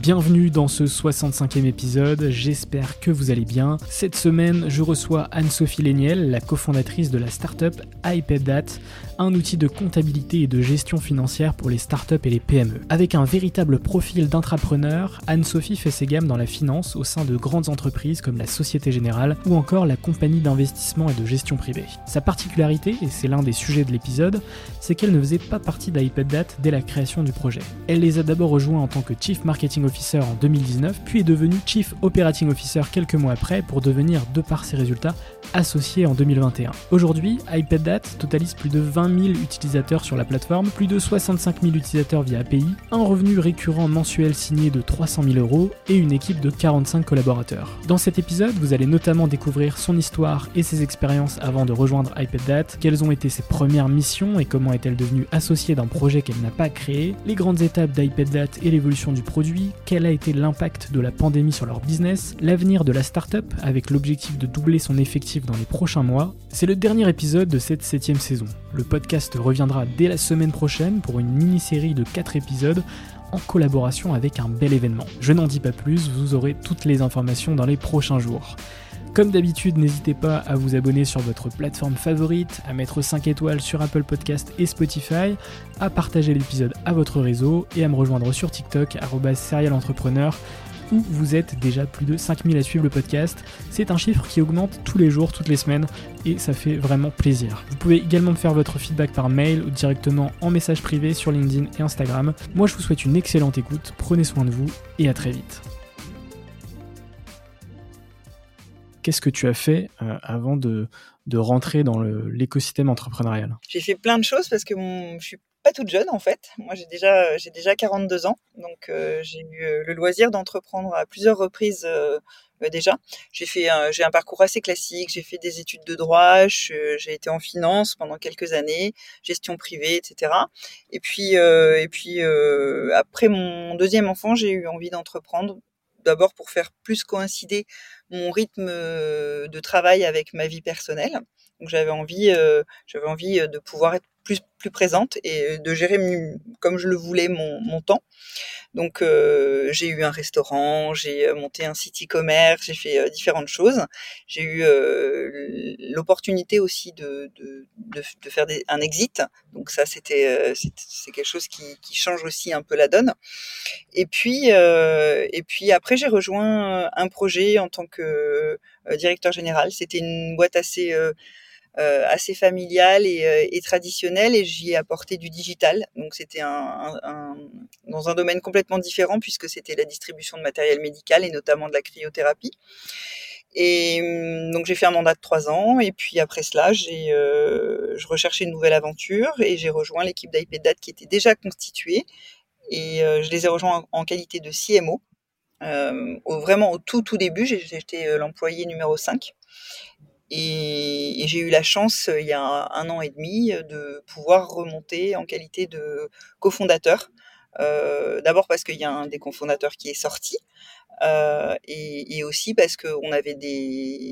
Bienvenue dans ce 65e épisode, j'espère que vous allez bien. Cette semaine, je reçois Anne-Sophie Léniel, la cofondatrice de la startup iPadDat, un outil de comptabilité et de gestion financière pour les startups et les PME. Avec un véritable profil d'entrepreneur, Anne-Sophie fait ses gammes dans la finance au sein de grandes entreprises comme la Société Générale ou encore la compagnie d'investissement et de gestion privée. Sa particularité, et c'est l'un des sujets de l'épisode, c'est qu'elle ne faisait pas partie d'iPadDat dès la création du projet. Elle les a d'abord rejoints en tant que Chief Marketing Officer en 2019, puis est devenue Chief Operating Officer quelques mois après pour devenir, de par ses résultats, associé en 2021. Aujourd'hui, iPadDat totalise plus de 20 000 utilisateurs sur la plateforme, plus de 65 000 utilisateurs via API, un revenu récurrent mensuel signé de 300 000 euros et une équipe de 45 collaborateurs. Dans cet épisode, vous allez notamment découvrir son histoire et ses expériences avant de rejoindre iPadDat, quelles ont été ses premières missions et comment est-elle devenue associée d'un projet qu'elle n'a pas créé, les grandes étapes d'iPadDat et l'évolution du produit, quel a été l'impact de la pandémie sur leur business, l'avenir de la startup avec l'objectif de doubler son effectif dans les prochains mois. C'est le dernier épisode de cette septième saison. Le reviendra dès la semaine prochaine pour une mini-série de 4 épisodes en collaboration avec un bel événement. Je n'en dis pas plus, vous aurez toutes les informations dans les prochains jours. Comme d'habitude, n'hésitez pas à vous abonner sur votre plateforme favorite, à mettre 5 étoiles sur Apple Podcast et Spotify, à partager l'épisode à votre réseau et à me rejoindre sur TikTok, serialentrepreneur où vous êtes déjà plus de 5000 à suivre le podcast. C'est un chiffre qui augmente tous les jours, toutes les semaines, et ça fait vraiment plaisir. Vous pouvez également me faire votre feedback par mail ou directement en message privé sur LinkedIn et Instagram. Moi je vous souhaite une excellente écoute, prenez soin de vous et à très vite. Qu'est-ce que tu as fait euh, avant de, rentrer dans l'écosystème entrepreneurial? J'ai fait plein de choses parce que je suis pas toute jeune en fait. Moi j'ai déjà j'ai déjà 42 ans, donc euh, j'ai eu euh, le loisir d'entreprendre à plusieurs reprises euh, déjà. J'ai fait j'ai un parcours assez classique. J'ai fait des études de droit, j'ai été en finance pendant quelques années, gestion privée, etc. Et puis et puis après mon deuxième enfant, j'ai eu envie d'entreprendre. D'abord pour faire plus coïncider mon rythme de travail avec ma vie personnelle. Donc j'avais envie, j'avais envie de pouvoir être plus, plus présente et de gérer comme je le voulais mon, mon temps. Donc j'ai eu un restaurant, j'ai monté un site e-commerce, j'ai fait différentes choses. J'ai eu l'opportunité aussi de, de, de, faire un exit. Donc ça c'était c'est quelque chose qui, qui, change aussi un peu la donne. Et puis et puis après j'ai rejoint un projet en tant que directeur général. C'était une boîte assez euh, assez familiale et, euh, traditionnelle et j'y ai apporté du digital. Donc c'était dans un domaine complètement différent puisque c'était la distribution de matériel médical et notamment de la cryothérapie. Et hum, donc j'ai fait un mandat de trois ans et puis après cela, j'ai euh, je recherchais une nouvelle aventure et j'ai rejoint l'équipe d'IPDAT qui était déjà constituée et euh, je les ai rejoints en, qualité de CMO. Euh, vraiment au tout tout début, j'étais l'employé numéro 5 et, j'ai eu la chance il y a un, an et demi de pouvoir remonter en qualité de cofondateur. D'abord parce qu'il y a un des cofondateurs qui est sorti, euh, et, aussi parce qu'on avait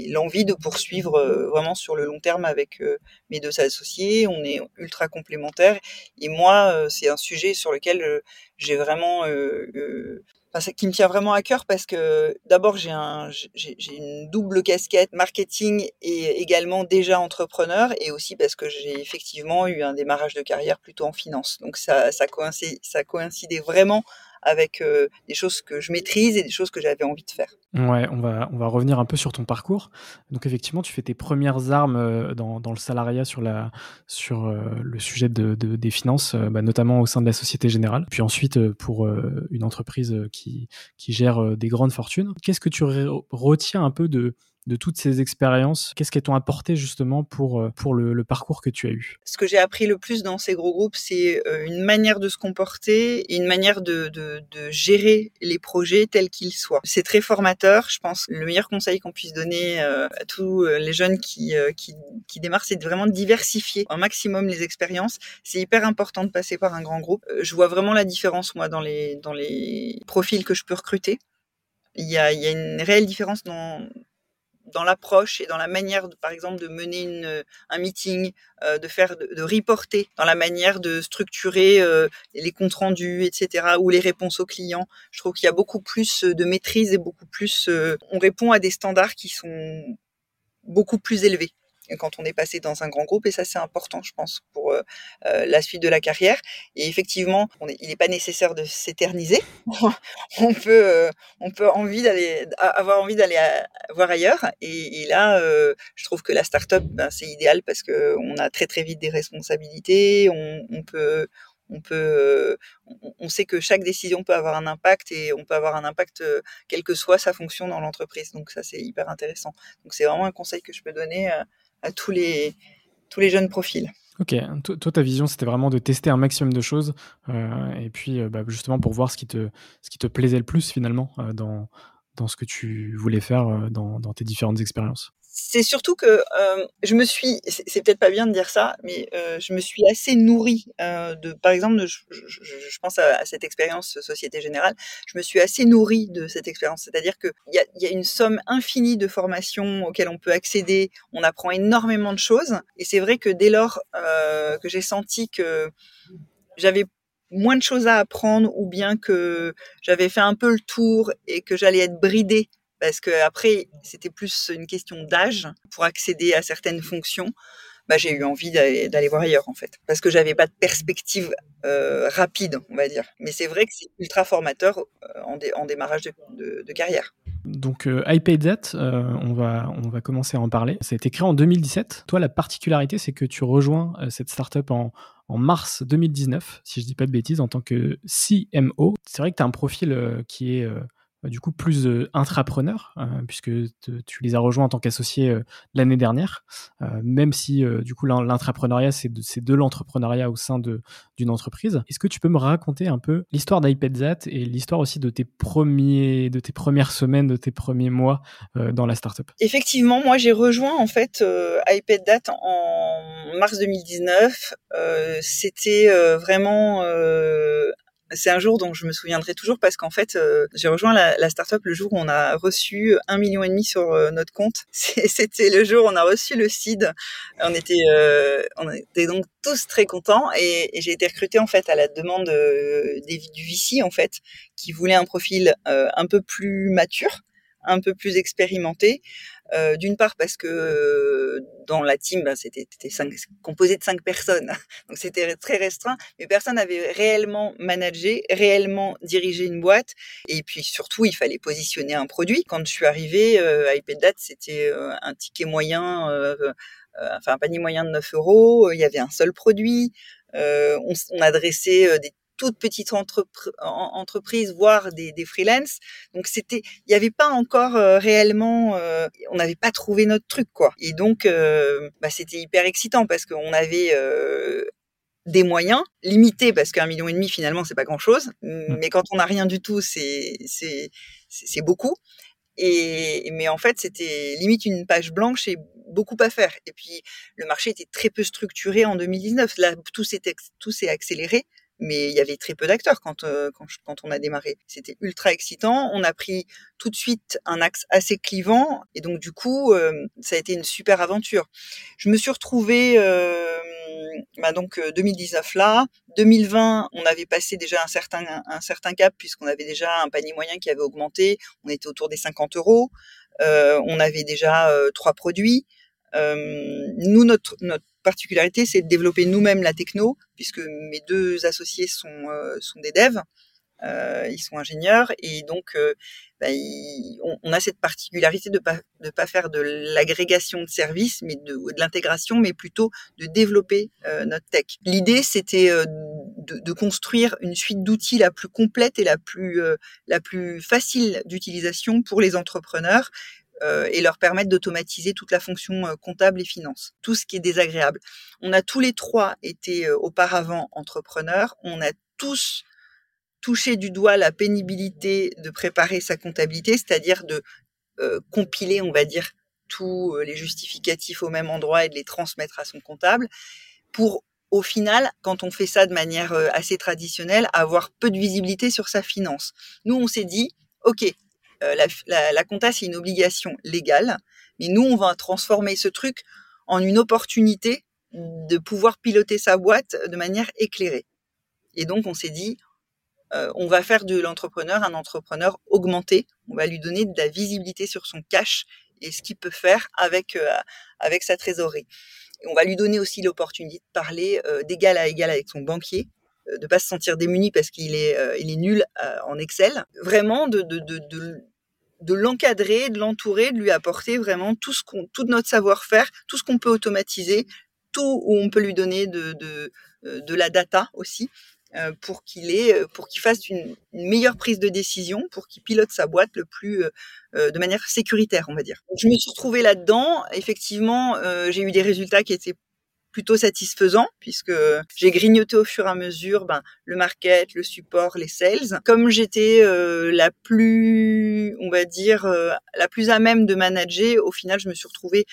l'envie de poursuivre euh, vraiment sur le long terme avec euh, mes deux associés. On est ultra complémentaires et moi, c'est un sujet sur lequel j'ai vraiment Enfin, qui me tient vraiment à cœur parce que d'abord j'ai un une double casquette marketing et également déjà entrepreneur et aussi parce que j'ai effectivement eu un démarrage de carrière plutôt en finance. Donc ça ça coïncidait, ça coïncidait vraiment avec euh, des choses que je maîtrise et des choses que j'avais envie de faire. Ouais, on va, on va revenir un peu sur ton parcours. Donc effectivement, tu fais tes premières armes euh, dans, dans le salariat sur, la, sur euh, le sujet de, des finances, bah, notamment au sein de la Société Générale. Puis ensuite, pour une entreprise qui, qui gère des grandes fortunes. Qu'est-ce que tu retiens un peu de, de toutes ces expériences, qu'est-ce qu'elles t'ont apporté justement pour, euh, pour le, parcours que tu as eu? Ce que j'ai appris le plus dans ces gros groupes, c'est euh, une manière de se comporter et une manière de, de, gérer les projets tels qu'ils soient. C'est très formateur. Je pense le meilleur conseil qu'on puisse donner euh, à tous les jeunes qui, qui, démarrent, c'est vraiment de diversifier un maximum les expériences. C'est hyper important de passer par un grand groupe. Je vois vraiment la différence, moi, dans les, dans les profils que je peux recruter. Il y a, il y a une réelle différence dans, dans l'approche et dans la manière, par exemple, de mener euh, un meeting, euh, de faire, de, reporter, dans la manière de structurer euh, les comptes rendus, etc., ou les réponses aux clients. Je trouve qu'il y a beaucoup plus de maîtrise et beaucoup plus, on répond à des standards qui sont beaucoup plus élevés quand on est passé dans un grand groupe et ça c'est important je pense pour euh, euh, la suite de la carrière et effectivement il n'est pas nécessaire de s'éterniser on peut euh, on peut envie d'aller avoir envie d'aller voir ailleurs et, là je trouve que la start-up ben, c'est idéal parce que on a très très vite des responsabilités on, on peut on peut, on sait que chaque décision peut avoir un impact et on peut avoir un impact quelle que soit sa fonction dans l'entreprise. Donc ça, c'est hyper intéressant. Donc c'est vraiment un conseil que je peux donner à tous les, tous les jeunes profils. Ok, toi ta vision c'était vraiment de tester un maximum de choses euh, et puis euh, bah, justement pour voir ce qui, te, ce qui te plaisait le plus finalement euh, dans, dans ce que tu voulais faire dans, dans tes différentes expériences c'est surtout que euh, je me suis, c'est peut-être pas bien de dire ça, mais euh, je me suis assez nourrie euh, de, par exemple, je, pense à, cette expérience Société Générale, je me suis assez nourrie de cette expérience, c'est-à-dire qu'il y y a une somme infinie de formations auxquelles on peut accéder, on apprend énormément de choses, et c'est vrai que dès lors que j'ai senti que j'avais moins de choses à apprendre ou bien que j'avais fait un peu le tour et que j'allais être bridée parce que après c'était plus une question d'âge pour accéder à certaines fonctions. Bah, j'ai eu envie d'aller voir ailleurs en fait, parce que j'avais pas de perspective euh, rapide, on va dire. Mais c'est vrai que c'est ultra formateur euh, en, démarrage de, carrière. Donc euh, iPayZ, euh, on, va, on va commencer à en parler. Ça a été créé en 2017. Toi, la particularité, c'est que tu rejoins euh, cette startup en, en mars 2019, si je dis pas de bêtises, en tant que CMO. C'est vrai que tu as un profil qui est du coup plus euh, euh, puisque tu les as rejoints en tant qu'associé euh, l'année dernière, même si du coup l'intrapreneuriat c'est de, de l'entrepreneuriat au sein d'une entreprise. Est-ce que tu peux me raconter un peu l'histoire d'iPadZat et l'histoire aussi de tes premiers, de tes premières semaines, de tes premiers mois dans la startup? Effectivement, moi j'ai rejoint en fait iPadZat en mars 2019. C'était vraiment c'est un jour dont je me souviendrai toujours parce qu'en fait, euh, j'ai rejoint la, startup le jour où on a reçu un million et demi sur euh, notre compte. C'était le jour où on a reçu le seed. On était, euh, on était donc tous très contents et, j'ai été recrutée en fait à la demande du VC en fait, qui voulait un profil un peu plus mature, un peu plus expérimenté. Euh, d'une part parce que euh, dans la team, ben, c'était composé de cinq personnes, donc c'était très restreint, mais personne n'avait réellement managé, réellement dirigé une boîte. Et puis surtout, il fallait positionner un produit. Quand je suis arrivée euh, à iPadDat, c'était un ticket moyen, enfin un panier moyen de 9 euros. Il y avait un seul produit. on, on adressait des toutes petites entreprises, voire des, des freelances. Donc c'était, il n'y avait pas encore euh, réellement, euh, on n'avait pas trouvé notre truc quoi. Et donc euh, bah, c'était hyper excitant parce qu'on avait des moyens limités parce qu'un million et demi finalement c'est pas grand chose, mmh. mais quand on n'a rien du tout c'est c'est c'est beaucoup. Et mais en fait c'était limite une page blanche et beaucoup à faire. Et puis le marché était très peu structuré en 2019. Là tout s'est tout s'est accéléré mais il y avait très peu d'acteurs quand, euh, quand, quand, on a démarré. C'était ultra excitant. On a pris tout de suite un axe assez clivant et donc du coup, euh, ça a été une super aventure. Je me suis retrouvée euh, bah donc 2019 là, 2020, on avait passé déjà un certain un certain cap puisqu'on avait déjà un panier moyen qui avait augmenté. On était autour des 50 euros. on avait déjà trois produits. Nous, notre, particularité, c'est de développer nous-mêmes la techno, puisque mes deux associés sont, euh, des devs, euh, ils sont ingénieurs, et donc euh, bah, on, a cette particularité de pas de pas faire de l'agrégation de services, mais de, l'intégration, mais plutôt de développer notre tech. L'idée, c'était de, construire une suite d'outils la plus complète et la plus facile d'utilisation pour les entrepreneurs euh, et leur permettre d'automatiser toute la fonction euh, comptable et finance, tout ce qui est désagréable. On a tous les trois été euh, auparavant entrepreneurs, on a tous touché du doigt la pénibilité de préparer sa comptabilité, c'est-à-dire de compiler, on va dire, tous les justificatifs au même endroit et de les transmettre à son comptable pour au final, quand on fait ça de manière assez traditionnelle, avoir peu de visibilité sur sa finance. Nous, on s'est dit, OK, euh, la, la, la, compta, c'est une obligation légale, mais nous, on va transformer ce truc en une opportunité de pouvoir piloter sa boîte de manière éclairée. Et donc, on s'est dit, euh, on va faire de l'entrepreneur un entrepreneur augmenté. On va lui donner de la visibilité sur son cash et ce qu'il peut faire avec euh, avec sa trésorerie. On va lui donner aussi l'opportunité de parler d'égal à égal avec son banquier, de pas se sentir démuni parce qu'il est il est nul en Excel. Vraiment de de, de, de l'encadrer, de l'entourer, de lui apporter vraiment tout ce qu'on, tout notre savoir-faire, tout ce qu'on peut automatiser, tout où on peut lui donner de, de, euh, de la data aussi, euh, pour qu'il ait, euh, pour qu'il fasse une, meilleure prise de décision, pour qu'il pilote sa boîte le plus, de manière sécuritaire, on va dire. Je me suis retrouvée là-dedans. Effectivement, j'ai eu des résultats qui étaient plutôt satisfaisant puisque j'ai grignoté au fur et à mesure ben, le market, le support, les sales. Comme j'étais euh, la plus, on va dire, euh, la plus à même de manager, au final, je me suis retrouvée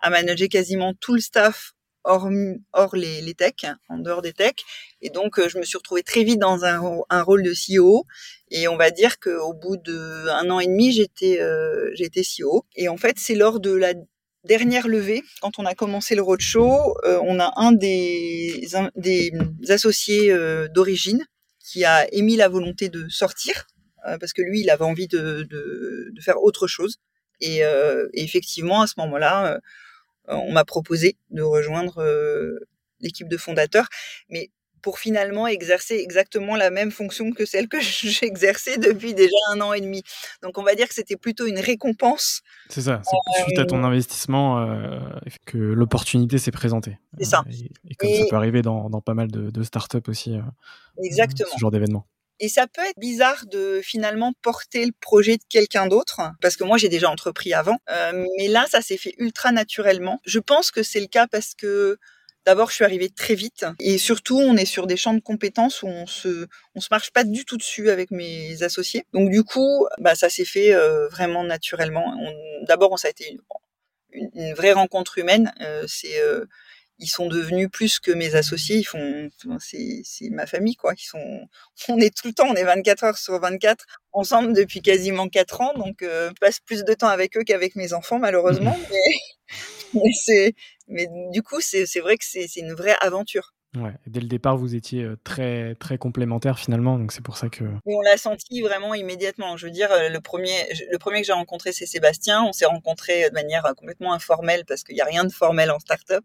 à manager quasiment tout le staff hors, hors les, techs, en dehors des techs. Et donc, euh, je me suis retrouvée très vite dans un, rôle de CEO. Et on va dire qu'au bout d'un an et demi, j'étais j'étais CEO. Et en fait, c'est lors de la dernière levée, quand on a commencé le roadshow, euh, on a un des, associés euh, d'origine qui a émis la volonté de sortir, euh, parce que lui, il avait envie de faire autre chose. Et, et, effectivement, à ce moment-là, on m'a proposé de rejoindre l'équipe de fondateurs. Mais pour finalement exercer exactement la même fonction que celle que j'exerçais depuis déjà un an et demi. Donc on va dire que c'était plutôt une récompense. C'est ça, c'est suite à ton euh, investissement euh, que l'opportunité s'est présentée. C'est ça. Euh, et, comme ça peut arriver dans, dans pas mal de, de startups aussi. exactement. Ce genre d'événement. Et ça peut être bizarre de finalement porter le projet de quelqu'un d'autre, parce que moi j'ai déjà entrepris avant, mais là ça s'est fait ultra naturellement. Je pense que c'est le cas parce que D'abord, je suis arrivée très vite et surtout, on est sur des champs de compétences où on se, on se marche pas du tout dessus avec mes associés. Donc du coup, bah ça s'est fait euh, vraiment naturellement. D'abord, ça a été une, vraie rencontre humaine. Euh, c'est euh, ils sont devenus plus que mes associés. Ils font, c'est, c'est ma famille, quoi. Ils sont, on est tout le temps, on est 24 heures sur 24 ensemble depuis quasiment 4 ans. Donc, je passe plus de temps avec eux qu'avec mes enfants, malheureusement. mais, mais c'est, mais du coup, c'est vrai que c'est une vraie aventure. Dès le départ, vous étiez euh, très très complémentaires finalement, donc c'est pour ça que. on l'a senti vraiment immédiatement. Je veux dire, le premier, le premier que j'ai rencontré, c'est Sébastien. On s'est rencontrés de manière complètement informelle parce qu'il n'y a rien de formel en start-up.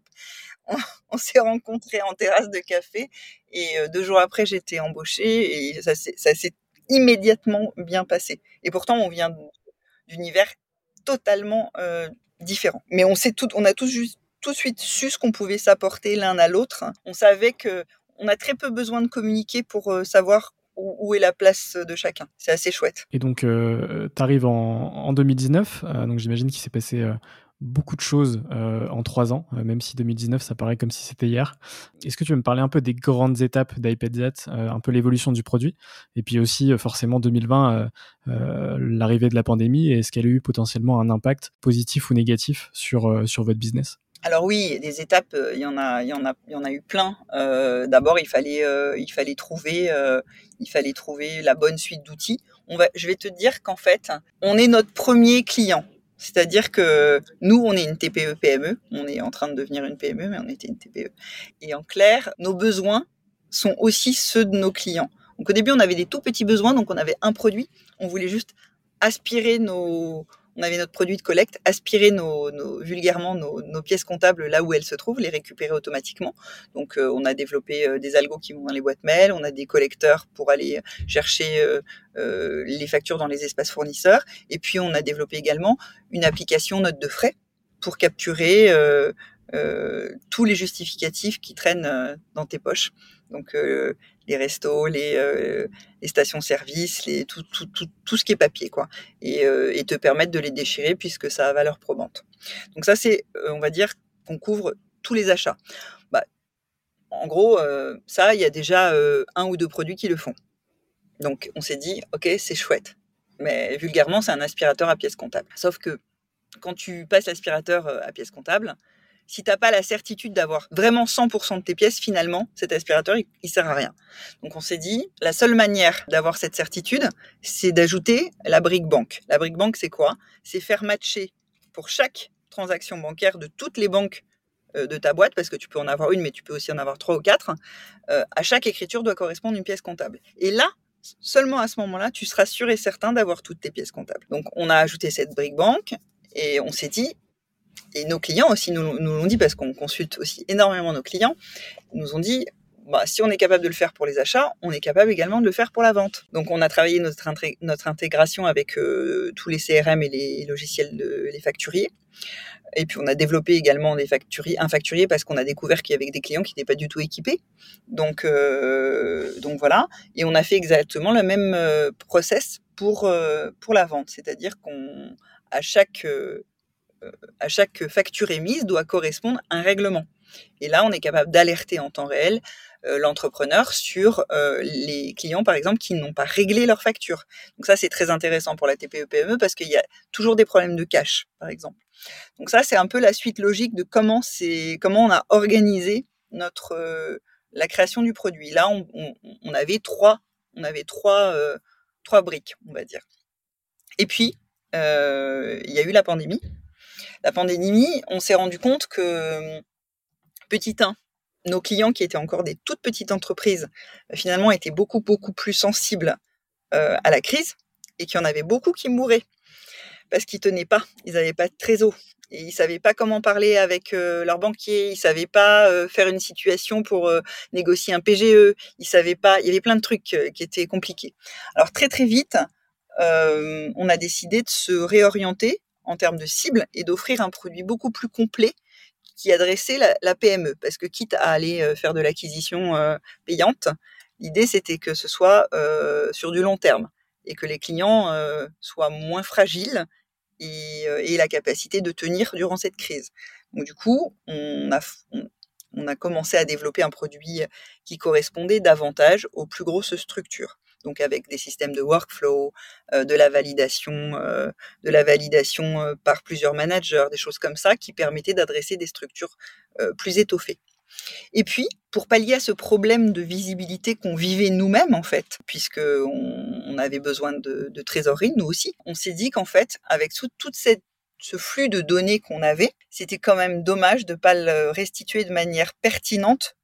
On, s'est rencontrés en terrasse de café et euh, deux jours après, j'étais embauchée et ça s'est immédiatement bien passé. Et pourtant, on vient d'univers totalement euh, différents. Mais on sait tout, on a tous juste tout de suite su ce qu'on pouvait s'apporter l'un à l'autre. On savait que on a très peu besoin de communiquer pour savoir où, est la place de chacun. C'est assez chouette. Et donc, tu arrives en, 2019, donc j'imagine qu'il s'est passé beaucoup de choses euh, en trois ans, euh, même si 2019, ça paraît comme si c'était hier. Est-ce que tu veux me parler un peu des grandes étapes d'iPadZ, euh, un peu l'évolution du produit, et puis aussi forcément 2020, l'arrivée de la pandémie, est-ce qu'elle a eu potentiellement un impact positif ou négatif sur votre business? Alors oui, des étapes, il y en a, il y en a, il y en a eu plein. D'abord, il fallait, il fallait trouver, il fallait trouver la bonne suite d'outils. Je vais te dire qu'en fait, on est notre premier client. C'est-à-dire que nous, on est une TPE-PME, on est en train de devenir une PME, mais on était une TPE. Et en clair, nos besoins sont aussi ceux de nos clients. Donc au début, on avait des tout petits besoins, donc on avait un produit, on voulait juste aspirer nos, on avait notre produit de collecte, aspirer nos, vulgairement nos, pièces comptables là où elles se trouvent, les récupérer automatiquement. Donc, euh, on a développé euh, des algos qui vont dans les boîtes mail, on a des collecteurs pour aller chercher euh, les factures dans les espaces fournisseurs, et puis on a développé également une application note de frais pour capturer tous les justificatifs qui traînent dans tes poches. Donc les restos, les, euh, stations-service, tout, ce qui est papier, quoi. Et, euh, et, te permettre de les déchirer puisque ça a valeur probante. Donc ça, c'est, euh, on va dire, qu'on couvre tous les achats. Bah, en gros, ça, il y a déjà un ou deux produits qui le font. Donc on s'est dit, ok, c'est chouette. Mais vulgairement, c'est un aspirateur à pièce comptable. Sauf que quand tu passes l'aspirateur à pièce comptable, si t'as pas la certitude d'avoir vraiment 100% de tes pièces, finalement, cet aspirateur, il, sert à rien. Donc on s'est dit, la seule manière d'avoir cette certitude, c'est d'ajouter la brique banque. La brique banque, c'est quoi? C'est faire matcher pour chaque transaction bancaire de toutes les banques euh, de ta boîte, parce que tu peux en avoir une, mais tu peux aussi en avoir trois ou quatre. Euh, à chaque écriture doit correspondre une pièce comptable. Et là, seulement à ce moment-là, tu seras sûr et certain d'avoir toutes tes pièces comptables. Donc on a ajouté cette brique banque et on s'est dit, et nos clients aussi nous, l'ont dit parce qu'on consulte aussi énormément nos clients, nous ont dit bah, si on est capable de le faire pour les achats, on est capable également de le faire pour la vente. Donc on a travaillé notre, notre intégration avec euh, tous les CRM et les logiciels de les facturiers. Et puis on a développé également des facturiers, un facturier parce qu'on a découvert qu'il y avait des clients qui n'étaient pas du tout équipés. Donc, euh, donc voilà. Et on a fait exactement le même euh, process pour, pour la vente. C'est-à-dire qu'on, à chaque à chaque facture émise doit correspondre un règlement. Et là, on est capable d'alerter en temps réel euh, l'entrepreneur sur euh, les clients, par exemple, qui n'ont pas réglé leur facture. Donc ça, c'est très intéressant pour la TPE-PME e parce qu'il y a toujours des problèmes de cash, par exemple. Donc ça, c'est un peu la suite logique de comment comment on a organisé notre euh, la création du produit. Là, on, on, avait trois, on avait trois, trois briques, on va dire. Et puis, il y a eu la pandémie la pandémie, on s'est rendu compte que, petit 1, nos clients qui étaient encore des toutes petites entreprises, euh, finalement étaient beaucoup, beaucoup plus sensibles euh, à la crise et qu'il y en avait beaucoup qui mouraient parce qu'ils tenaient pas, ils n'avaient pas de trésor. Et ils savaient pas comment parler avec euh, leur banquier, ils savaient pas faire une situation pour négocier un PGE, ils savaient pas, il y avait plein de trucs qui étaient compliqués. Alors très très vite, on a décidé de se réorienter en termes de cible et d'offrir un produit beaucoup plus complet qui adressait la, PME. Parce que quitte à aller euh, faire de l'acquisition euh, payante, l'idée c'était que ce soit euh, sur du long terme et que les clients soient moins fragiles et, aient la capacité de tenir durant cette crise. Donc du coup, on a, on a commencé à développer un produit qui correspondait davantage aux plus grosses structures donc avec des systèmes de workflow, euh, de la validation, euh, de la validation euh, par plusieurs managers, des choses comme ça qui permettaient d'adresser des structures plus étoffées. Et puis, pour pallier à ce problème de visibilité qu'on vivait nous-mêmes, en fait, puisque on, avait besoin de, trésorerie, nous aussi, on s'est dit qu'en fait, avec tout, cette, ce flux de données qu'on avait, c'était quand même dommage de ne pas le restituer de manière pertinente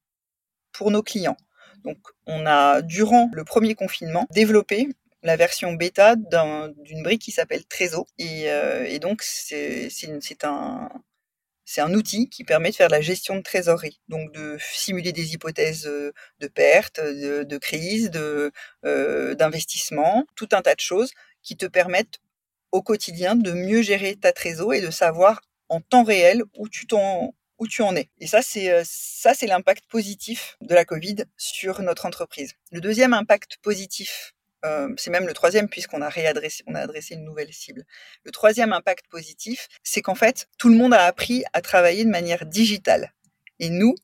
pour nos clients. Donc, on a, durant le premier confinement, développé la version bêta d'une brique qui s'appelle Trésor. Et, euh, donc, c'est un, outil qui permet de faire la gestion de trésorerie, donc de simuler des hypothèses euh, de perte, de, crise, de euh, d'investissement, tout un tas de choses qui te permettent au quotidien de mieux gérer ta trésorerie et de savoir en temps réel où tu t'en où tu en es. Et ça, c'est ça, c'est l'impact positif de la Covid sur notre entreprise. Le deuxième impact positif c'est même le troisième puisqu'on a réadressé, on a adressé une nouvelle cible. Le troisième impact positif, c'est qu'en fait, tout le monde a appris à travailler de manière digitale. Et nous,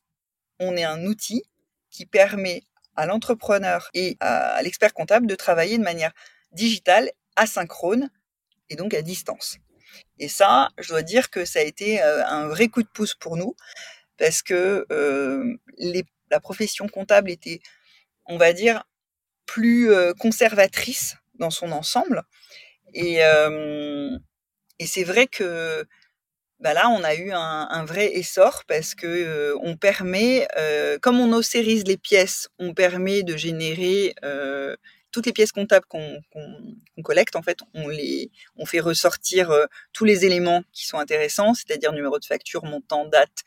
on est un outil qui permet à l'entrepreneur et à l'expert comptable de travailler de manière digitale, asynchrone et donc à distance. Et ça, je dois dire que ça a été un vrai coup de pouce pour nous parce que la profession comptable était, on va dire, plus conservatrice dans son ensemble. Et, c'est vrai que bah là, on a eu un, vrai essor parce que permet, comme on ossérise les pièces, on permet de générer toutes les pièces comptables qu'on collecte. En fait, on les, on fait ressortir tous les éléments qui sont intéressants, c'est-à-dire numéro de facture, montant, date,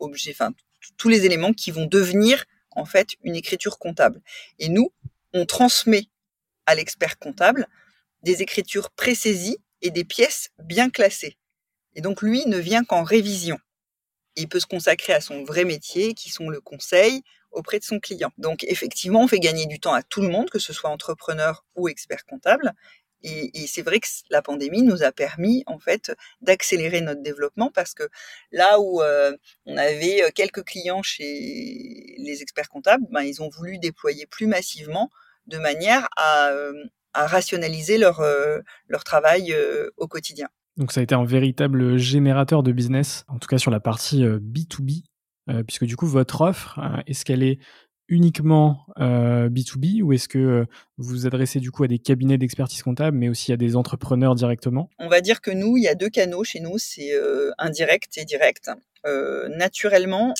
objet, enfin tous les éléments qui vont devenir en fait une écriture comptable. Et nous, on transmet à l'expert comptable des écritures présaisies et des pièces bien classées. Et donc lui ne vient qu'en révision. Il peut se consacrer à son vrai métier, qui sont le conseil auprès de son client. Donc effectivement, on fait gagner du temps à tout le monde, que ce soit entrepreneur ou expert comptable. Et, c'est vrai que la pandémie nous a permis en fait d'accélérer notre développement parce que là où euh, on avait euh, quelques clients chez les experts comptables, ben, ils ont voulu déployer plus massivement de manière à, euh, rationaliser leur, leur travail au quotidien. Donc ça a été un véritable générateur de business, en tout cas sur la partie B2B, puisque du coup votre offre, est-ce qu'elle est uniquement B2B ou est-ce que vous vous adressez du coup à des cabinets d'expertise comptable mais aussi à des entrepreneurs directement? On va dire que nous, il y a deux canaux chez nous, c'est indirect et direct. naturellement,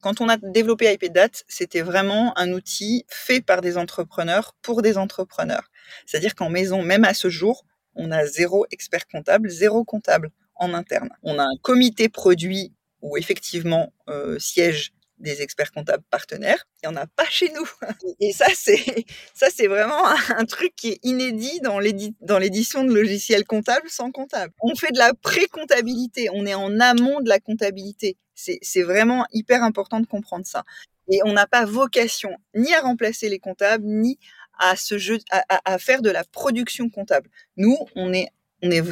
quand on a développé IPDAT, c'était vraiment un outil fait par des entrepreneurs pour des entrepreneurs. C'est-à-dire qu'en maison, même à ce jour, on a zéro expert comptable, zéro comptable en interne. On a un comité produit où effectivement euh, siègent des experts comptables partenaires. Il n'y en a pas chez nous. Et ça, c'est, ça, c'est vraiment un truc qui est inédit dans l'édition de logiciels comptables sans comptable. On fait de la pré-comptabilité. On est en amont de la comptabilité. C'est, c'est vraiment hyper important de comprendre ça. Et on n'a pas vocation ni à remplacer les comptables, ni à, ce jeu, à, faire de la production comptable. Nous, on est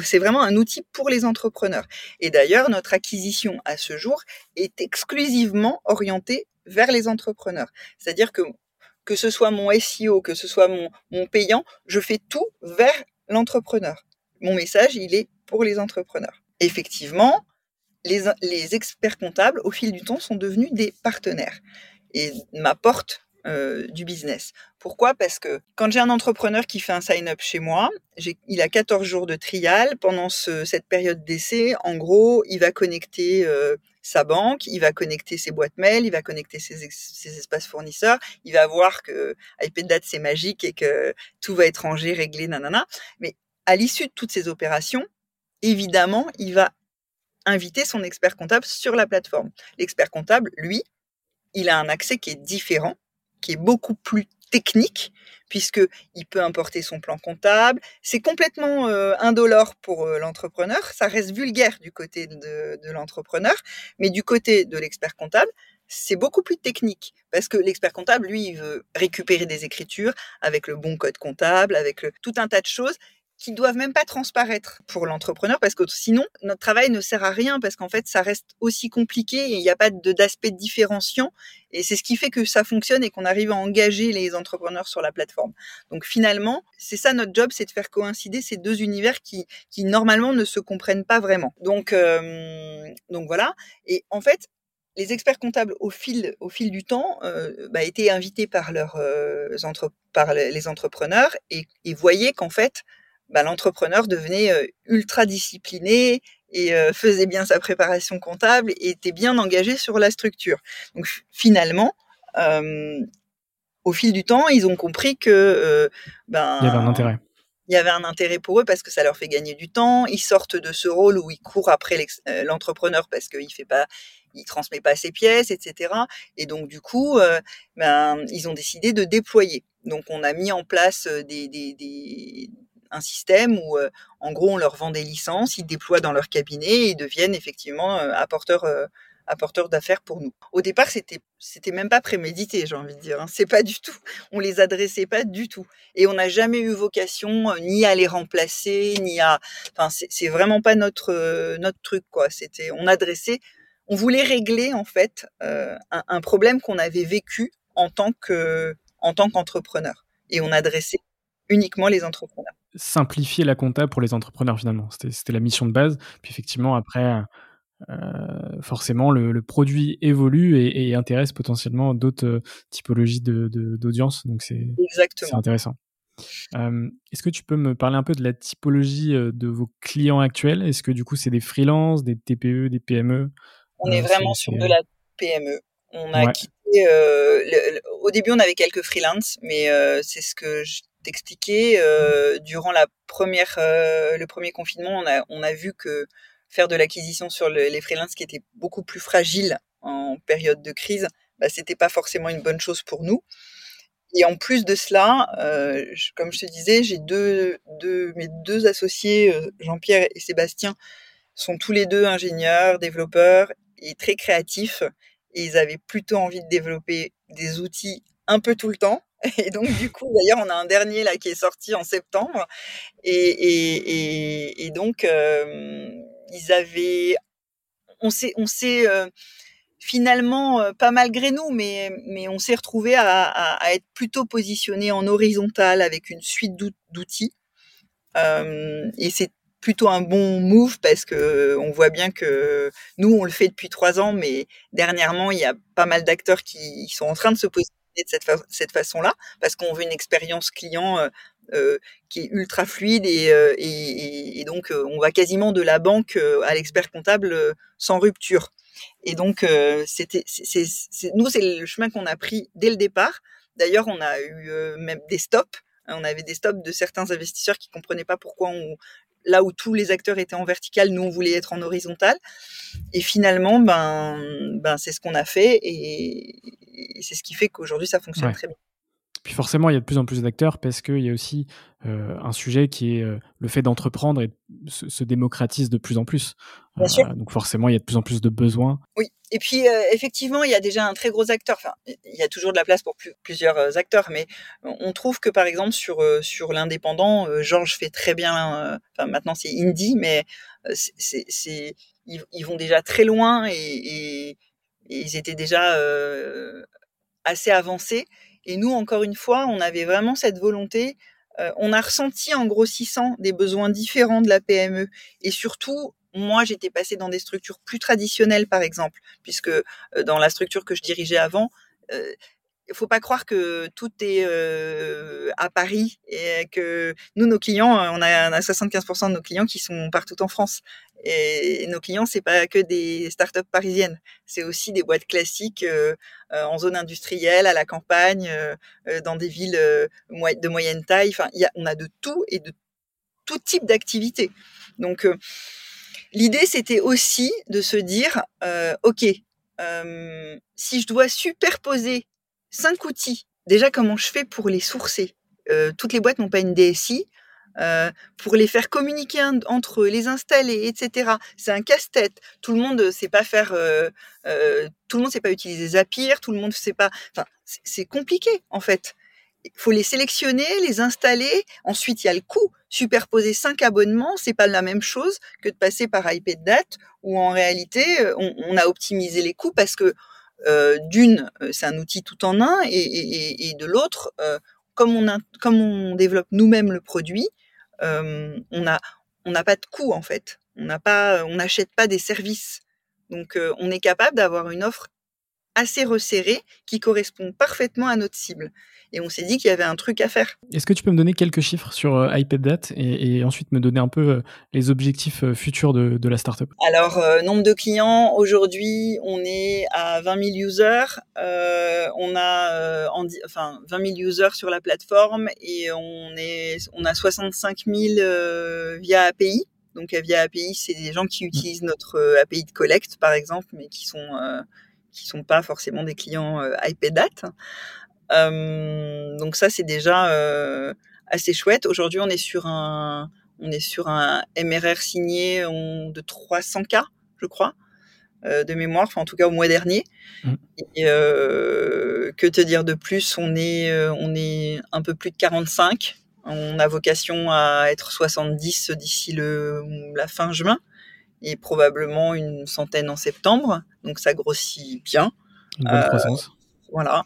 c'est vraiment un outil pour les entrepreneurs. Et d'ailleurs, notre acquisition à ce jour est exclusivement orientée vers les entrepreneurs. C'est-à-dire que que ce soit mon SEO, que ce soit mon, mon payant, je fais tout vers l'entrepreneur. Mon message, il est pour les entrepreneurs. Effectivement, les, les experts comptables, au fil du temps, sont devenus des partenaires et m'apportent euh, du business. Pourquoi? Parce que quand j'ai un entrepreneur qui fait un sign-up chez moi, il a 14 jours de trial. Pendant cette période d'essai, en gros, il va connecter euh, sa banque, il va connecter ses boîtes mail, il va connecter ses, espaces fournisseurs, il va voir que iPad c'est magique et que tout va être rangé, réglé, nanana. Mais à l'issue de toutes ces opérations, évidemment, il va inviter son expert comptable sur la plateforme. L'expert comptable, lui, il a un accès qui est différent qui est beaucoup plus technique puisque il peut importer son plan comptable. C'est complètement euh, indolore pour euh, l'entrepreneur. Ça reste vulgaire du côté de, l'entrepreneur, mais du côté de l'expert comptable, c'est beaucoup plus technique parce que l'expert comptable, lui, il veut récupérer des écritures avec le bon code comptable, avec le, tout un tas de choses qui doivent même pas transparaître pour l'entrepreneur parce que sinon notre travail ne sert à rien parce qu'en fait ça reste aussi compliqué et il n'y a pas d'aspect différenciant et c'est ce qui fait que ça fonctionne et qu'on arrive à engager les entrepreneurs sur la plateforme. Donc finalement, c'est ça notre job, c'est de faire coïncider ces deux univers qui, qui normalement ne se comprennent pas vraiment. Donc euh, donc voilà et en fait les experts comptables au fil, au fil du temps euh, bah, étaient invités par, leurs, euh, entre, par les entrepreneurs et, et voyaient qu'en fait, bah, l'entrepreneur devenait ultra discipliné et faisait bien sa préparation comptable et était bien engagé sur la structure. Donc finalement, euh, au fil du temps, ils ont compris que ben, il y avait un intérêt. Il y avait un intérêt pour eux parce que ça leur fait gagner du temps. Ils sortent de ce rôle où ils courent après l'entrepreneur parce qu'il fait pas, il transmet pas ses pièces, etc. Et donc du coup, ben, ils ont décidé de déployer. Donc on a mis en place des, des, des, un système où, en gros, on leur vend des licences, ils déploient dans leur cabinet et ils deviennent effectivement apporteurs, apporteurs d'affaires pour nous. Au départ, c'était c'était même pas prémédité, j'ai envie de dire. Hein. C'est pas du tout. On les adressait pas du tout. Et on n'a jamais eu vocation euh, ni à les remplacer, ni à. Enfin, c'est vraiment pas notre euh, notre truc quoi. C'était on adressait, on voulait régler en fait euh, un, un, problème qu'on avait vécu en tant que en tant qu'entrepreneur. Et on adressait uniquement les entrepreneurs. Simplifier la compta pour les entrepreneurs finalement. C'était la mission de base. Puis effectivement après euh, forcément le, produit évolue et, intéresse potentiellement d'autres euh, typologies d'audience. De, donc c'est intéressant. Euh, est-ce que tu peux me parler un peu de la typologie de vos clients actuels? Est-ce que du coup c'est des freelances, des TPE, des PME On est vraiment sur de la PME. On a quitté. au début, on avait quelques freelances, mais c'est ce que je t'expliquais. durant la première, le premier confinement, on a, on a vu que faire de l'acquisition sur les freelances qui étaient beaucoup plus fragiles en période de crise, bah, c'était pas forcément une bonne chose pour nous. Et en plus de cela, euh, comme je te disais, j'ai deux, deux, mes deux associés, euh, Jean-Pierre et Sébastien, sont tous les deux ingénieurs, développeurs et très créatifs. Ils avaient plutôt envie de développer des outils un peu tout le temps. Et donc, du coup, d'ailleurs, on a un dernier là qui est sorti en septembre. Et, donc, ils avaient, on s'est, on s'est finalement pas malgré nous, mais on s'est retrouvé à, être plutôt positionné en horizontal avec une suite d'outils. Et c'est plutôt un bon move parce que on voit bien que nous on le fait depuis trois ans, mais dernièrement il y a pas mal d'acteurs qui sont en train de se positionner de cette, cette façon-là parce qu'on veut une expérience client euh, qui est ultra fluide et, euh, et, donc euh, on va quasiment de la banque à l'expert comptable sans rupture. Et donc c'était, nous c'est le chemin qu'on a pris dès le départ. D'ailleurs, on a eu même des stops. On avait des stops de certains investisseurs qui comprenaient pas pourquoi on, là où tous les acteurs étaient en vertical, nous on voulait être en horizontal. Et finalement, ben, ben c'est ce qu'on a fait et, c'est ce qui fait qu'aujourd'hui ça fonctionne très bien. Puis forcément, il y a de plus en plus d'acteurs parce qu'il y a aussi euh, un sujet qui est euh, le fait d'entreprendre et se, démocratise de plus en plus. Bien sûr. Euh, donc forcément, il y a de plus en plus de besoins. Oui, et puis effectivement, il y a déjà un très gros acteur. Enfin, il y a toujours de la place pour plusieurs acteurs, mais on trouve que par exemple sur sur l'indépendant, Georges fait très bien. Enfin, maintenant c'est Indie, mais c'est ils, ils, vont déjà très loin et, et, et ils étaient déjà assez avancés. Et nous, encore une fois, on avait vraiment cette volonté. Euh, on a ressenti en grossissant des besoins différents de la PME. Et surtout, moi, j'étais passée dans des structures plus traditionnelles, par exemple, puisque euh, dans la structure que je dirigeais avant, euh, il faut pas croire que tout est à Paris et que nous, nos clients, on a, on a 75% de nos clients qui sont partout en France. Et, nos clients, c'est pas que des startups parisiennes, c'est aussi des boîtes classiques en zone industrielle, à la campagne, dans des villes de moyenne taille. Enfin, y a, on a de tout et de tout type d'activité. Donc, l'idée, c'était aussi de se dire, ok, si je dois superposer cinq outils. Déjà, comment je fais pour les sourcer euh, Toutes les boîtes n'ont pas une DSI. Euh, pour les faire communiquer entre eux, les installer, etc. C'est un casse-tête. Tout le monde sait pas faire, euh, tout le monde sait pas utiliser Zapier, tout le monde sait pas. Enfin, c'est compliqué en fait. Il faut les sélectionner, les installer. Ensuite, il y a le coût. Superposer cinq abonnements, c'est pas la même chose que de passer par iPad où en réalité, on a optimisé les coûts parce que euh, d'une, euh, c'est un outil tout en un, et, de l'autre, euh, comme, on comme on développe nous-mêmes le produit, on n'a on pas de coût en fait. On on n'achète pas des services. Donc, on est capable d'avoir une offre assez resserrée qui correspond parfaitement à notre cible et on s'est dit qu'il y avait un truc à faire. Est-ce que tu peux me donner quelques chiffres sur euh, iPadDat et, ensuite me donner un peu euh, les objectifs euh, futurs de, de la startup? Alors, nombre de clients, aujourd'hui, on est à 20 000 users. on a enfin, 20 000 users sur la plateforme et on, est, on a 65 000 via API. Donc via API, c'est des gens qui mmh. utilisent notre API de collect, par exemple, mais qui sont qui sont pas forcément des clients iPadDat donc ça, c'est déjà assez chouette. Aujourd'hui, on est sur un, on est sur un MRR signé de 300K, je crois. de mémoire, enfin en tout cas au mois dernier. Mmh. Et, que te dire de plus? On est, on est un peu plus de 45. On a vocation à être 70 d'ici la fin juin et probablement une centaine en septembre. Donc ça grossit bien. Une bonne croissance. Voilà.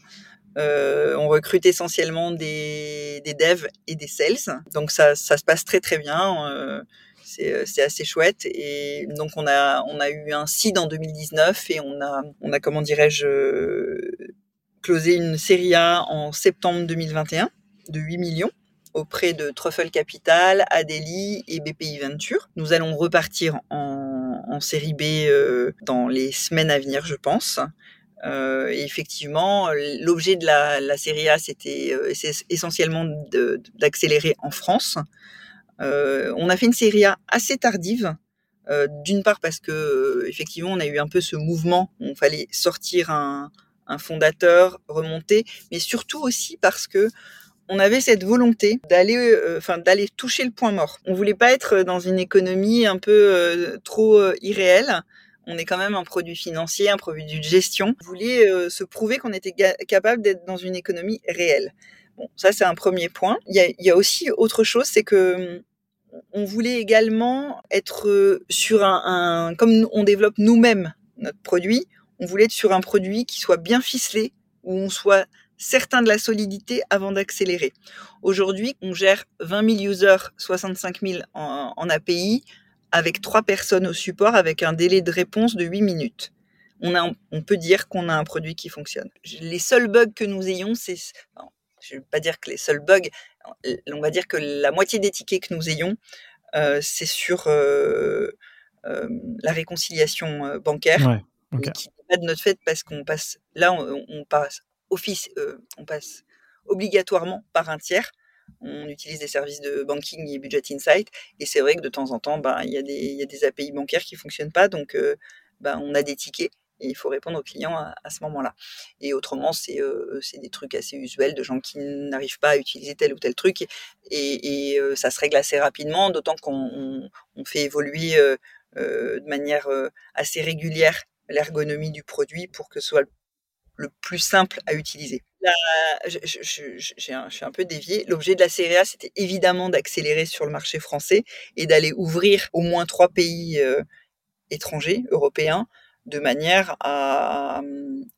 Euh, on recrute essentiellement des, devs et des sales. Donc ça, ça se passe très très bien. Euh, euh, c'est assez chouette. Et donc on a, on a eu un seed en 2019 et on a, on a comment dirais-je, closé une série A en septembre 2021 de 8 millions auprès de Truffle Capital, Adeli et BPI Venture. Nous allons repartir en, en série B dans les semaines à venir, je pense. Euh, effectivement, l'objet de la, la, série A, c'était euh, essentiellement d'accélérer en France. Euh, on a fait une série A assez tardive, euh, d'une part parce que euh, effectivement, on a eu un peu ce mouvement, où on fallait sortir un, un fondateur, remonter, mais surtout aussi parce que on avait cette volonté d'aller, enfin d'aller toucher le point mort. On voulait pas être dans une économie un peu trop irréelle on est quand même un produit financier, un produit de gestion. On voulait euh, se prouver qu'on était capable d'être dans une économie réelle. Bon, ça c'est un premier point. Il y a, aussi autre chose, c'est que on voulait également être euh, sur un, comme on développe nous-mêmes notre produit, on voulait être sur un produit qui soit bien ficelé, où on soit certain de la solidité avant d'accélérer. Aujourd'hui, on gère 20 000 users, 65 000 en, en API, avec trois personnes au support avec un délai de réponse de 8 minutes. On, a, on peut dire qu'on a un produit qui fonctionne. Les seuls bugs que nous ayons, c'est... Je ne vais pas dire que les seuls bugs, on va dire que la moitié des tickets que nous ayons, euh, c'est sur euh, euh, la réconciliation bancaire, ouais, qui n'est pas de notre fait parce qu'on passe, là, on, on passe office, euh, on passe obligatoirement par un tiers on utilise des services de banking et budget insight. Et c'est vrai que de temps en temps, ben, il y, a des, API bancaires qui fonctionnent pas. Donc, euh, ben, on a des tickets et il faut répondre aux clients à, ce moment-là. Et autrement, c'est euh, des trucs assez usuels de gens qui n'arrivent pas à utiliser tel ou tel truc. Et, ça se règle assez rapidement, d'autant qu'on on, fait évoluer de manière assez régulière l'ergonomie du produit pour que ce soit le plus simple à utiliser. Là, je, un, suis un peu dévié. L'objet de la série A, c'était évidemment d'accélérer sur le marché français et d'aller ouvrir au moins trois pays euh, étrangers, européens, de manière à,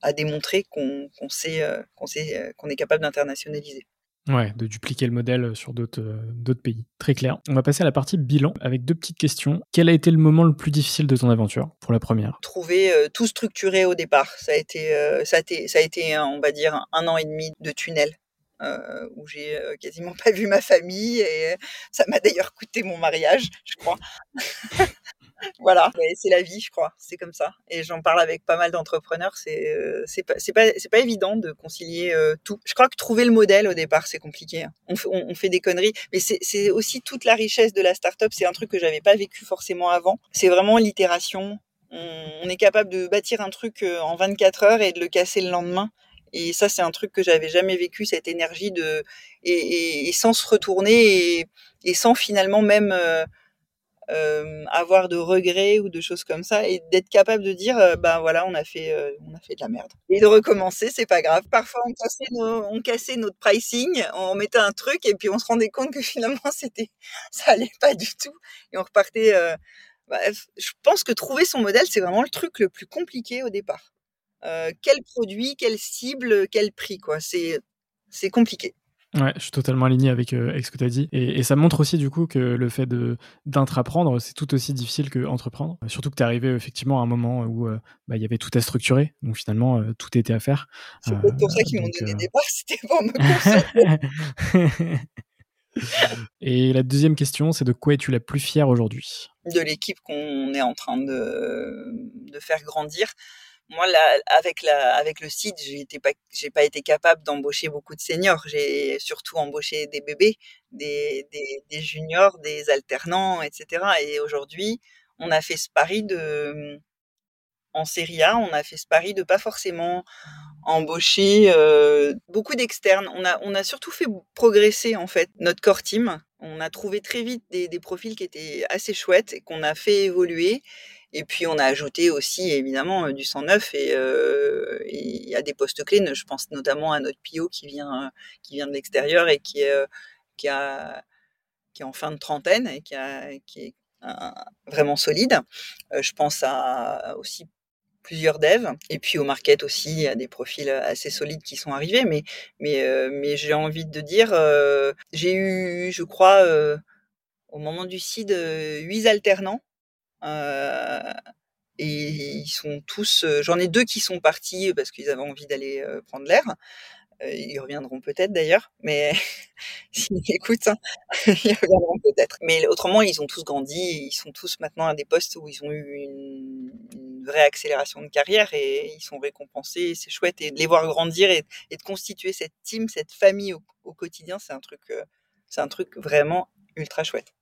à démontrer qu'on qu sait, euh, euh, qu'on est capable d'internationaliser. Ouais, de dupliquer le modèle sur d'autres euh, pays. Très clair. On va passer à la partie bilan avec deux petites questions. Quel a été le moment le plus difficile de ton aventure pour la première? Trouver euh, tout structuré au départ. Ça a été, euh, ça a été, on va dire, un, an et demi de tunnel. Euh, où j'ai euh, quasiment pas vu ma famille et ça m'a d'ailleurs coûté mon mariage, je crois. voilà, c'est la vie, je crois. C'est comme ça. Et j'en parle avec pas mal d'entrepreneurs. C'est euh, pas évident de concilier euh, tout. Je crois que trouver le modèle au départ c'est compliqué. Hein. On, fait des conneries, mais c'est aussi toute la richesse de la startup. C'est un truc que j'avais pas vécu forcément avant. C'est vraiment l'itération. On, est capable de bâtir un truc euh, en 24 heures et de le casser le lendemain. Et ça, c'est un truc que j'avais jamais vécu, cette énergie de et, sans se retourner et, sans finalement même euh, avoir de regrets ou de choses comme ça et d'être capable de dire ben voilà on a fait euh, on a fait de la merde. Et de recommencer c'est pas grave. Parfois on cassait notre pricing on mettait un truc et puis on se rendait compte que finalement c'était ça allait pas du tout et on repartait bref je pense que trouver son modèle c'est vraiment le truc le plus compliqué au départ. Quel produit quelle cible quel prix quoi. C'est c'est compliqué Ouais, je suis totalement aligné avec, euh, avec ce que tu as dit. Et, et, ça montre aussi du coup que le fait d'intraprendre, c'est tout aussi difficile que entreprendre. Surtout que tu es arrivé effectivement à un moment où euh, bah, il y avait tout à structurer. Donc finalement, euh, tout était à faire. C'est pour ça qu'ils m'ont donné des parts, c'était pour me Et la deuxième question, c'est de quoi es-tu la plus fière aujourd'hui? De l'équipe qu'on est en train de, de faire grandir moi, là, avec, la, avec le site, j'ai pas, pas été capable d'embaucher beaucoup de seniors. J'ai surtout embauché des bébés, des, juniors, des alternants, etc. Et aujourd'hui, on a fait ce pari de, en série A, on a fait ce pari de pas forcément embaucher euh, beaucoup d'externes. On a, on a surtout fait progresser en fait notre core team. On a trouvé très vite des profils qui étaient assez chouettes et qu'on a fait évoluer. Et puis on a ajouté aussi évidemment du sang neuf et il y a des postes clés. Je pense notamment à notre Pio qui vient qui vient de l'extérieur et qui est qui a qui est en fin de trentaine et qui est vraiment solide. je pense à aussi plusieurs devs et puis au market aussi il y a des profils assez solides qui sont arrivés mais mais mais j'ai envie de dire j'ai eu je crois au moment du CID huit alternants et ils sont tous j'en ai deux qui sont partis parce qu'ils avaient envie d'aller prendre l'air ils reviendront peut-être d'ailleurs, mais s'ils écoutent, hein, ils reviendront peut-être. Mais autrement, ils ont tous grandi, ils sont tous maintenant à des postes où ils ont eu une, vraie accélération de carrière et ils sont récompensés. C'est chouette et de les voir grandir et, de constituer cette team, cette famille au, quotidien, c'est un truc, c'est un truc vraiment ultra chouette.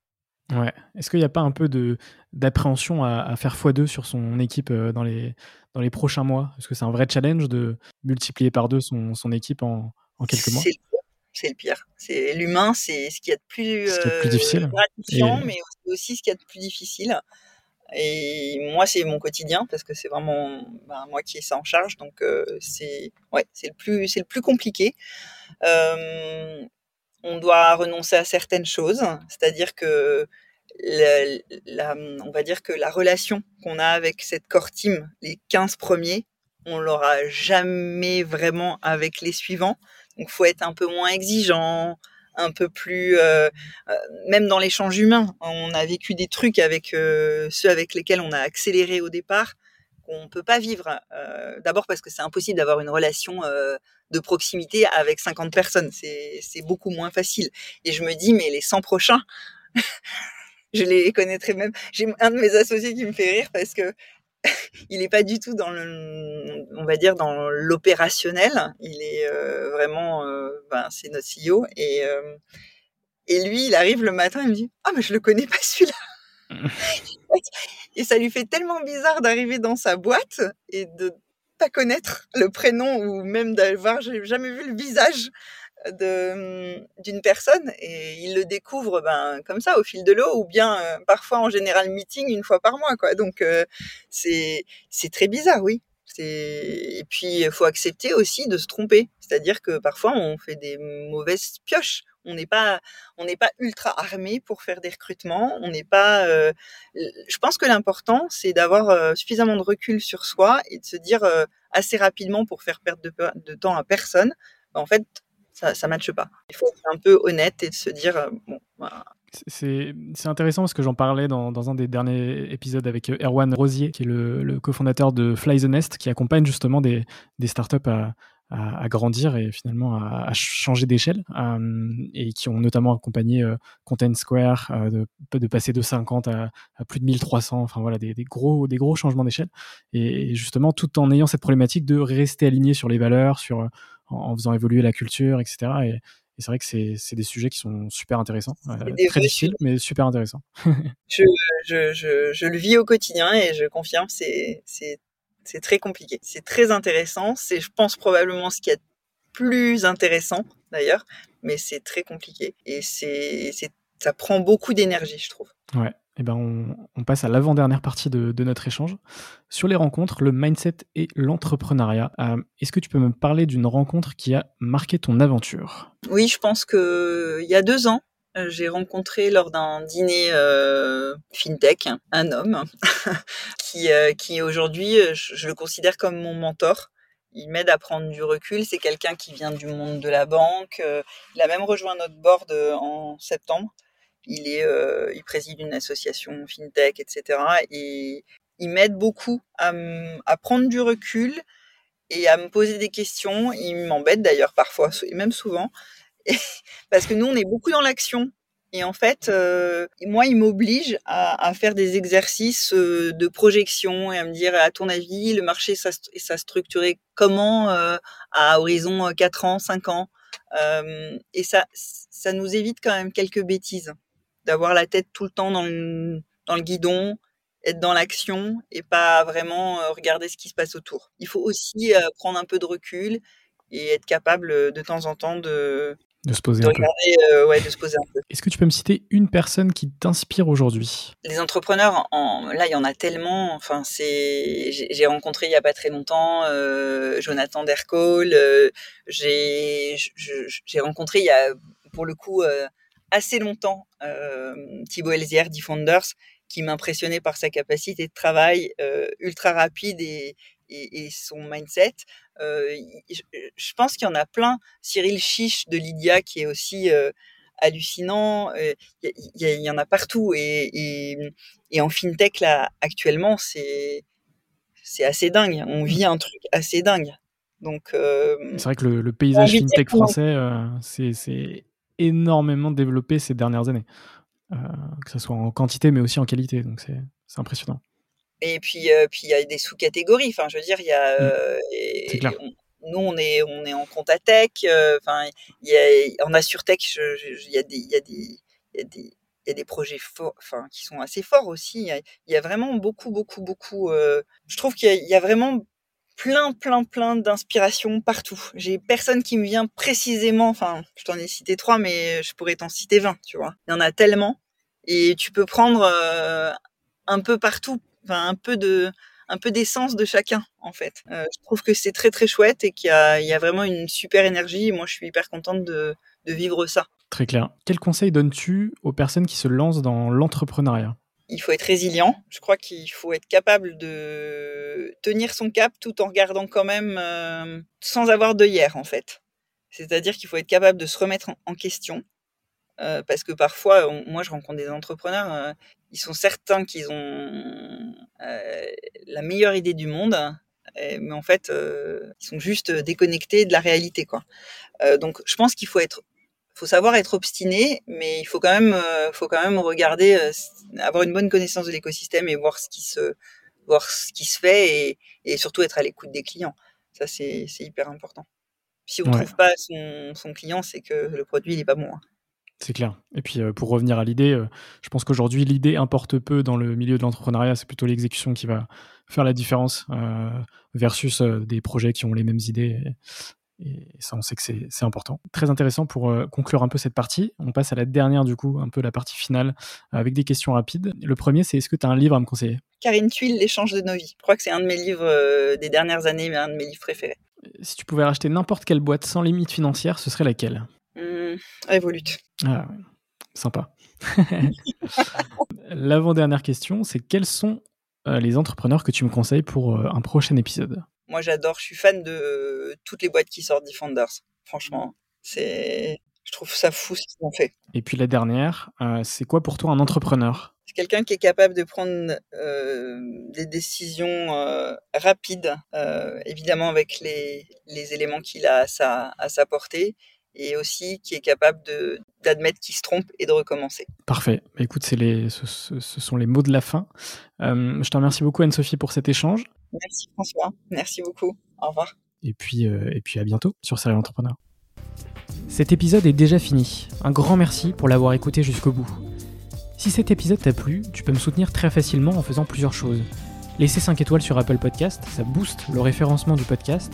Ouais. Est-ce qu'il n'y a pas un peu de d'appréhension à, à, faire x2 sur son équipe dans les dans les prochains mois? Est-ce que c'est un vrai challenge de multiplier par deux son, son équipe en, en quelques mois? C'est le pire. C'est l'humain, c'est ce qu'il y a de plus, plus difficile, gratifiant, mais aussi ce qu'il y a de plus difficile. Et moi, c'est mon quotidien parce que c'est vraiment ben, moi qui ai ça en charge, donc c'est ouais, c'est le plus c'est le plus compliqué. Euh, on doit renoncer à certaines choses, c'est-à-dire que la, on va dire que la relation qu'on a avec cette core team, les 15 premiers, on l'aura jamais vraiment avec les suivants. Donc, faut être un peu moins exigeant, un peu plus, euh, euh, même dans l'échange humain. On a vécu des trucs avec euh, ceux avec lesquels on a accéléré au départ qu'on peut pas vivre. D'abord parce que c'est impossible d'avoir une relation de proximité avec 50 personnes. C'est beaucoup moins facile. Et je me dis, mais les 100 prochains, je les connaîtrais même. J'ai un de mes associés qui me fait rire parce que il n'est pas du tout dans le, on va dire dans l'opérationnel. Il est euh, vraiment, euh, ben, c'est notre CEO et euh, et lui, il arrive le matin, il me dit ah mais je le connais pas celui-là. et ça lui fait tellement bizarre d'arriver dans sa boîte et de pas connaître le prénom ou même d'avoir jamais vu le visage de d'une personne. Et il le découvre ben comme ça au fil de l'eau ou bien euh, parfois en général meeting une fois par mois quoi. Donc euh, c'est c'est très bizarre oui. Et puis il faut accepter aussi de se tromper. C'est-à-dire que parfois on fait des mauvaises pioches on n'est pas on n'est pas ultra armé pour faire des recrutements on n'est pas euh, je pense que l'important c'est d'avoir suffisamment de recul sur soi et de se dire assez rapidement pour faire perdre de, de temps à personne en fait ça ne matche pas. Il faut être un peu honnête et se dire, euh, bon, c'est intéressant parce que j'en parlais dans, un des derniers épisodes avec euh, Erwan Rosier, qui est le, le cofondateur de Fly the Nest, qui accompagne justement des, des startups à, à, grandir et finalement à, changer d'échelle, euh, et qui ont notamment accompagné Content Square de, de, passer de 50 à, à, plus de 1300, enfin voilà, des, des gros, des gros changements d'échelle, et, justement tout en ayant cette problématique de rester aligné sur les valeurs, sur en, faisant évoluer la culture, etc. Et, c'est vrai que c'est des sujets qui sont super intéressants, euh, très difficiles, mais super intéressants. je, je, je, je, le vis au quotidien et je confirme, c'est très compliqué. C'est très intéressant. C'est, je pense, probablement ce qui est plus intéressant d'ailleurs, mais c'est très compliqué. Et c'est ça prend beaucoup d'énergie, je trouve. Ouais. Eh ben on, passe à l'avant-dernière partie de, notre échange. Sur les rencontres, le mindset et l'entrepreneuriat. Euh, est-ce que tu peux me parler d'une rencontre qui a marqué ton aventure? Oui, je pense qu'il y a deux ans, j'ai rencontré lors d'un dîner euh, fintech un homme qui, qui aujourd'hui, je, le considère comme mon mentor. Il m'aide à prendre du recul. C'est quelqu'un qui vient du monde de la banque. il a même rejoint notre board en septembre il est, euh, il préside une association fintech, etc. Et il m'aide beaucoup à, prendre du recul et à me poser des questions. Il m'embête d'ailleurs parfois, et même souvent, parce que nous, on est beaucoup dans l'action. Et en fait, euh, moi, il m'oblige à, faire des exercices euh, de projection et à me dire, à ton avis, le marché, ça, ça structuré comment euh, à horizon 4 ans, 5 ans Et ça, ça nous évite quand même quelques bêtises d'avoir la tête tout le temps dans le, guidon, être dans l'action et pas vraiment regarder ce qui se passe autour. Il faut aussi prendre un peu de recul et être capable de temps en temps de, De se poser de un peu. regarder, euh, ouais, de se poser un peu. Est-ce que tu peux me citer une personne qui t'inspire aujourd'hui? Les entrepreneurs, en, là, il y en a tellement. Enfin, c'est, j'ai rencontré il y a pas très longtemps euh, Jonathan Dercole. euh, j'ai, rencontré il y a, pour le coup, assez longtemps Thibaut Elzière d'eFounders, qui m'impressionnait par sa capacité de travail ultra rapide et, et, et son mindset. Euh, il- je, je pense qu'il y en a plein. Cyril Chiche de Lydia, qui est aussi euh, hallucinant. Euh, Il y, en a partout. Et, et, et en fintech, là, actuellement, c'est c'est assez dingue. On vit un truc assez dingue. Donc, euh, C'est vrai que le, le paysage fintech français, euh, c'est- énormément développé ces dernières années. Euh, que ce soit en quantité, mais aussi en qualité. Donc c'est impressionnant. Et puis, euh, puis il y a des sous-catégories. Enfin, je veux dire, il y a. Mm. euh, et- C'est clair. on- nous, on est, on est en compta tech. euh, Enfin, il y a, en je- il y a des, il y a des, il y a des, il y a des projets forts, enfin, qui sont assez forts aussi. Il y a, il y a vraiment beaucoup, beaucoup, beaucoup. euh, je trouve qu'il y a, il y a vraiment plein, plein, plein d'inspiration partout. J'ai personne qui me vient précisément. Enfin, je t'en ai cité trois, mais je pourrais t'en citer 20, tu vois. Il y en a tellement. Et tu peux prendre euh, un peu partout, enfin, un peu de, un peu d'essence de chacun, en fait. Euh, je trouve que c'est très, très chouette et qu'il y a, il y a vraiment une super énergie. Et moi, je suis hyper contente de, de vivre ça. Très clair. Quel conseil donnes-tu aux personnes qui se lancent dans l'entrepreneuriat? Il faut être résilient. Je crois qu'il faut être capable de tenir son cap tout en regardant quand même euh, sans avoir d'œillère, en fait. C'est-à-dire qu'il faut être capable de se remettre en question. Euh, parce que parfois, on- moi, je rencontre des entrepreneurs, euh, ils sont certains qu'ils ont euh, la meilleure idée du monde, mais en fait, ils sont juste déconnectés de la réalité, quoi. Donc, je pense qu'il faut être, faut savoir être obstiné, mais il faut quand même, faut quand même regarder, avoir une bonne connaissance de l'écosystème et voir ce qui se, voir ce qui se fait et, et surtout être à l'écoute des clients. Ça, c'est hyper important. Si on ne Ouais. trouve pas son, son client, c'est que le produit il est pas bon. hein. C'est clair. Et puis euh, pour revenir à l'idée, euh, je pense qu'aujourd'hui l'idée importe peu dans le milieu de l'entrepreneuriat, c'est plutôt l'exécution qui va faire la différence euh, versus des projets qui ont les mêmes idées. Et, et ça, on sait que c'est important. Très intéressant pour conclure un peu cette partie. On passe à la dernière du coup, un peu la partie finale, avec des questions rapides. Le premier, c'est est-ce que tu as un livre à me conseiller? Karine Tuile, L'échange de nos vies. Je crois que c'est un de mes livres des dernières années, mais un de mes livres préférés. Si tu pouvais racheter n'importe quelle boîte sans limite financière, ce serait laquelle? Revolut. Ah, ouais. sympa. L'avant-dernière question, c'est quels sont euh, les entrepreneurs que tu me conseilles pour euh, un prochain épisode? Moi, j'adore. Je suis fan de toutes les boîtes qui sortent Defenders. Franchement, c'est, je trouve ça fou ce qu'ils ont fait. Et puis la dernière, euh, c'est quoi pour toi un entrepreneur? C'est quelqu'un qui est capable de prendre euh, des décisions euh, rapides, euh, évidemment avec les, les éléments qu'il a à sa, à sa portée, et aussi qui est capable de, d'admettre qu'il se trompe et de recommencer. Parfait. Bah, écoute, c'est les, ce, ce- ce sont les mots de la fin. Euh, je te remercie beaucoup Anne-Sophie pour cet échange. Merci François, merci beaucoup. Au revoir. Et puis, euh, et puis à bientôt sur Serial Entrepreneur. Cet épisode est déjà fini. Un grand merci pour l'avoir écouté jusqu'au bout. Si cet épisode t'a plu, tu peux me soutenir très facilement en faisant plusieurs choses. Laisser 5 étoiles sur Apple Podcast, ça booste le référencement du podcast.